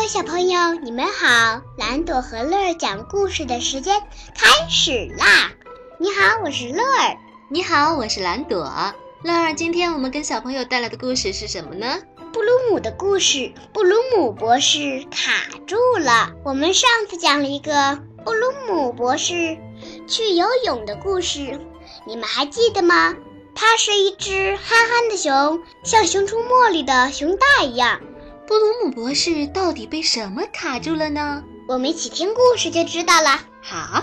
位小朋友，你们好！蓝朵和乐儿讲故事的时间开始啦！你好，我是乐儿。你好，我是蓝朵。乐儿，今天我们跟小朋友带来的故事是什么呢？布鲁姆的故事。布鲁姆博士卡住了。我们上次讲了一个布鲁姆博士去游泳的故事，你们还记得吗？它是一只憨憨的熊，像《熊出没》里的熊大一样。布鲁姆博士到底被什么卡住了呢？我们一起听故事就知道了。好。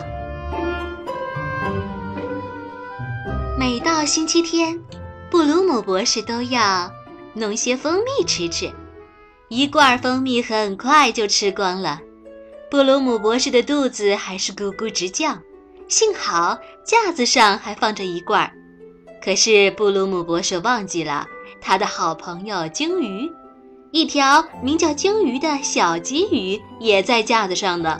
每到星期天，布鲁姆博士都要弄些蜂蜜吃吃。一罐蜂蜜很快就吃光了，布鲁姆博士的肚子还是咕咕直叫。幸好架子上还放着一罐，可是布鲁姆博士忘记了他的好朋友鲸鱼。一条名叫鲸鱼的小鲫鱼也在架子上呢。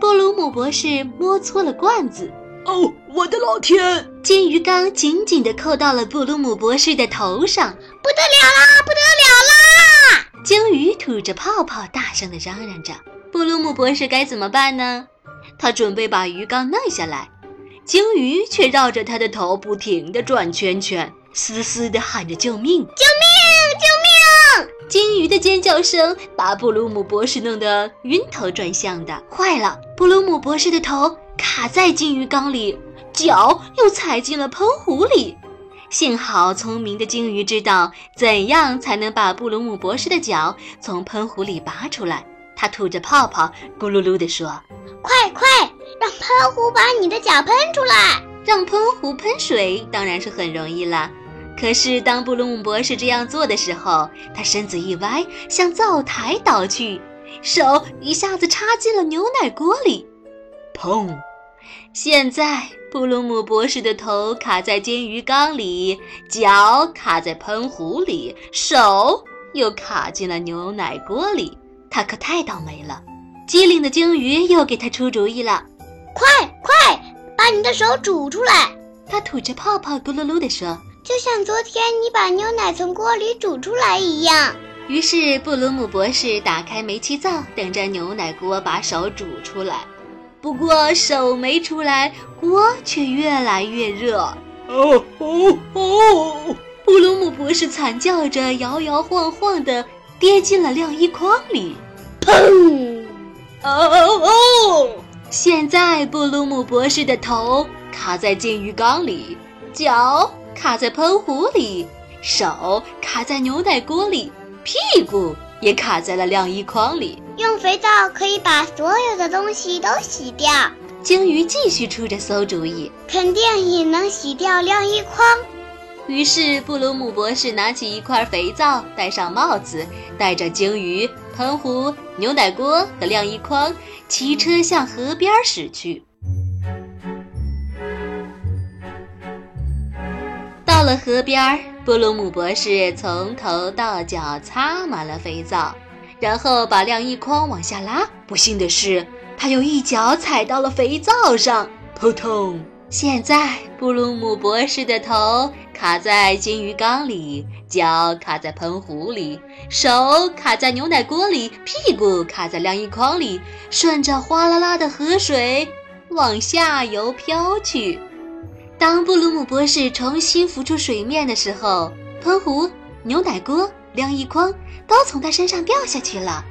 布鲁姆博士摸错了罐子，哦，我的老天！金鱼缸紧紧地扣到了布鲁姆博士的头上，不得了啦，不得了啦！鲸鱼吐着泡泡，大声地嚷嚷着。布鲁姆博士该怎么办呢？他准备把鱼缸弄下来，鲸鱼却绕着他的头不停地转圈圈，嘶嘶地喊着救命！救命！鲸鱼的尖叫声把布鲁姆博士弄得晕头转向的。坏了，布鲁姆博士的头卡在金鱼缸里，脚又踩进了喷壶里。幸好聪明的鲸鱼知道怎样才能把布鲁姆博士的脚从喷壶里拔出来。它吐着泡泡，咕噜噜地说：“快快，让喷壶把你的脚喷出来！让喷壶喷水当然是很容易了。”可是，当布鲁姆博士这样做的时候，他身子一歪，向灶台倒去，手一下子插进了牛奶锅里，砰！现在，布鲁姆博士的头卡在金鱼缸里，脚卡在喷壶里，手又卡进了牛奶锅里，他可太倒霉了。机灵的鲸鱼又给他出主意了：“快快，把你的手煮出来！”他吐着泡泡，咕噜噜地说。就像昨天你把牛奶从锅里煮出来一样。于是布鲁姆博士打开煤气灶，等着牛奶锅把手煮出来。不过手没出来，锅却越来越热。哦哦哦！布鲁姆博士惨叫着，摇摇晃晃地跌进了晾衣筐里。砰！哦哦哦！现在布鲁姆博士的头卡在金鱼缸里，脚。卡在喷壶里，手卡在牛奶锅里，屁股也卡在了晾衣筐里。用肥皂可以把所有的东西都洗掉。鲸鱼继续出着馊主意，肯定也能洗掉晾衣筐。于是布鲁姆博士拿起一块肥皂，戴上帽子，带着鲸鱼、喷壶、牛奶锅和晾衣筐，骑车向河边驶去。到了河边，布鲁姆博士从头到脚擦满了肥皂，然后把晾衣筐往下拉。不幸的是，他又一脚踩到了肥皂上，扑通！现在布鲁姆博士的头卡在金鱼缸里，脚卡在喷壶里，手卡在牛奶锅里，屁股卡在晾衣筐里，顺着哗啦啦的河水往下游飘去。当布鲁姆博士重新浮出水面的时候，喷壶、牛奶锅、晾衣筐都从他身上掉下去了，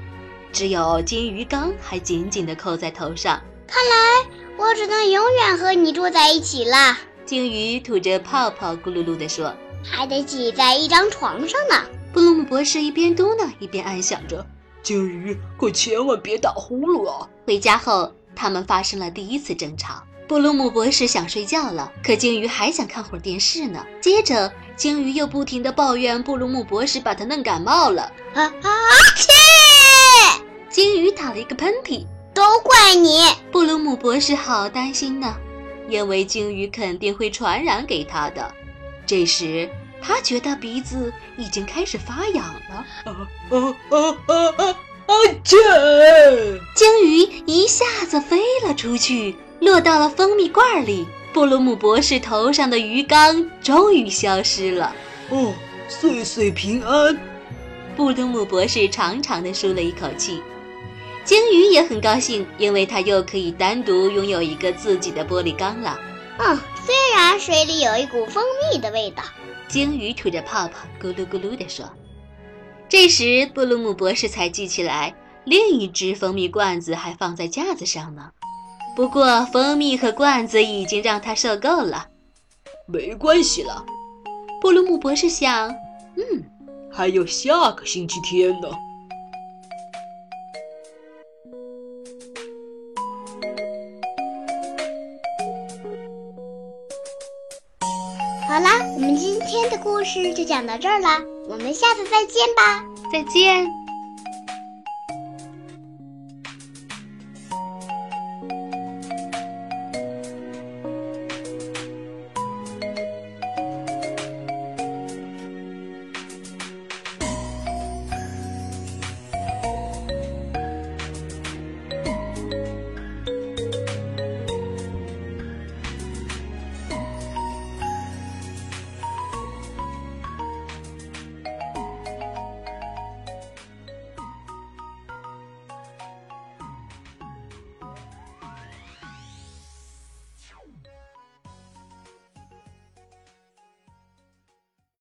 只有金鱼缸还紧紧地扣在头上。看来我只能永远和你住在一起了。鲸鱼吐着泡泡，咕噜噜地说：“还得挤在一张床上呢。”布鲁姆博士一边嘟囔，一边暗想着：“鲸鱼，可千万别打呼噜啊！”回家后，他们发生了第一次争吵。布鲁姆博士想睡觉了，可鲸鱼还想看会儿电视呢。接着，鲸鱼又不停地抱怨布鲁姆博士把他弄感冒了。啊啊！切！鲸鱼打了一个喷嚏，都怪你！布鲁姆博士好担心呢，因为鲸鱼肯定会传染给他的。这时，他觉得鼻子已经开始发痒了。啊啊啊啊啊！啊！切！鲸鱼一下子飞了出去。落到了蜂蜜罐里，布鲁姆博士头上的鱼缸终于消失了。哦，岁岁平安！布鲁姆博士长长的舒了一口气。鲸鱼也很高兴，因为它又可以单独拥有一个自己的玻璃缸了。嗯，虽然水里有一股蜂蜜的味道，鲸鱼吐着泡泡，咕噜咕噜地说。这时，布鲁姆博士才记起来，另一只蜂蜜罐子还放在架子上呢。不过，蜂蜜和罐子已经让他受够了。没关系了，布鲁姆博士想，嗯，还有下个星期天呢。好啦，我们今天的故事就讲到这儿啦，我们下次再见吧，再见。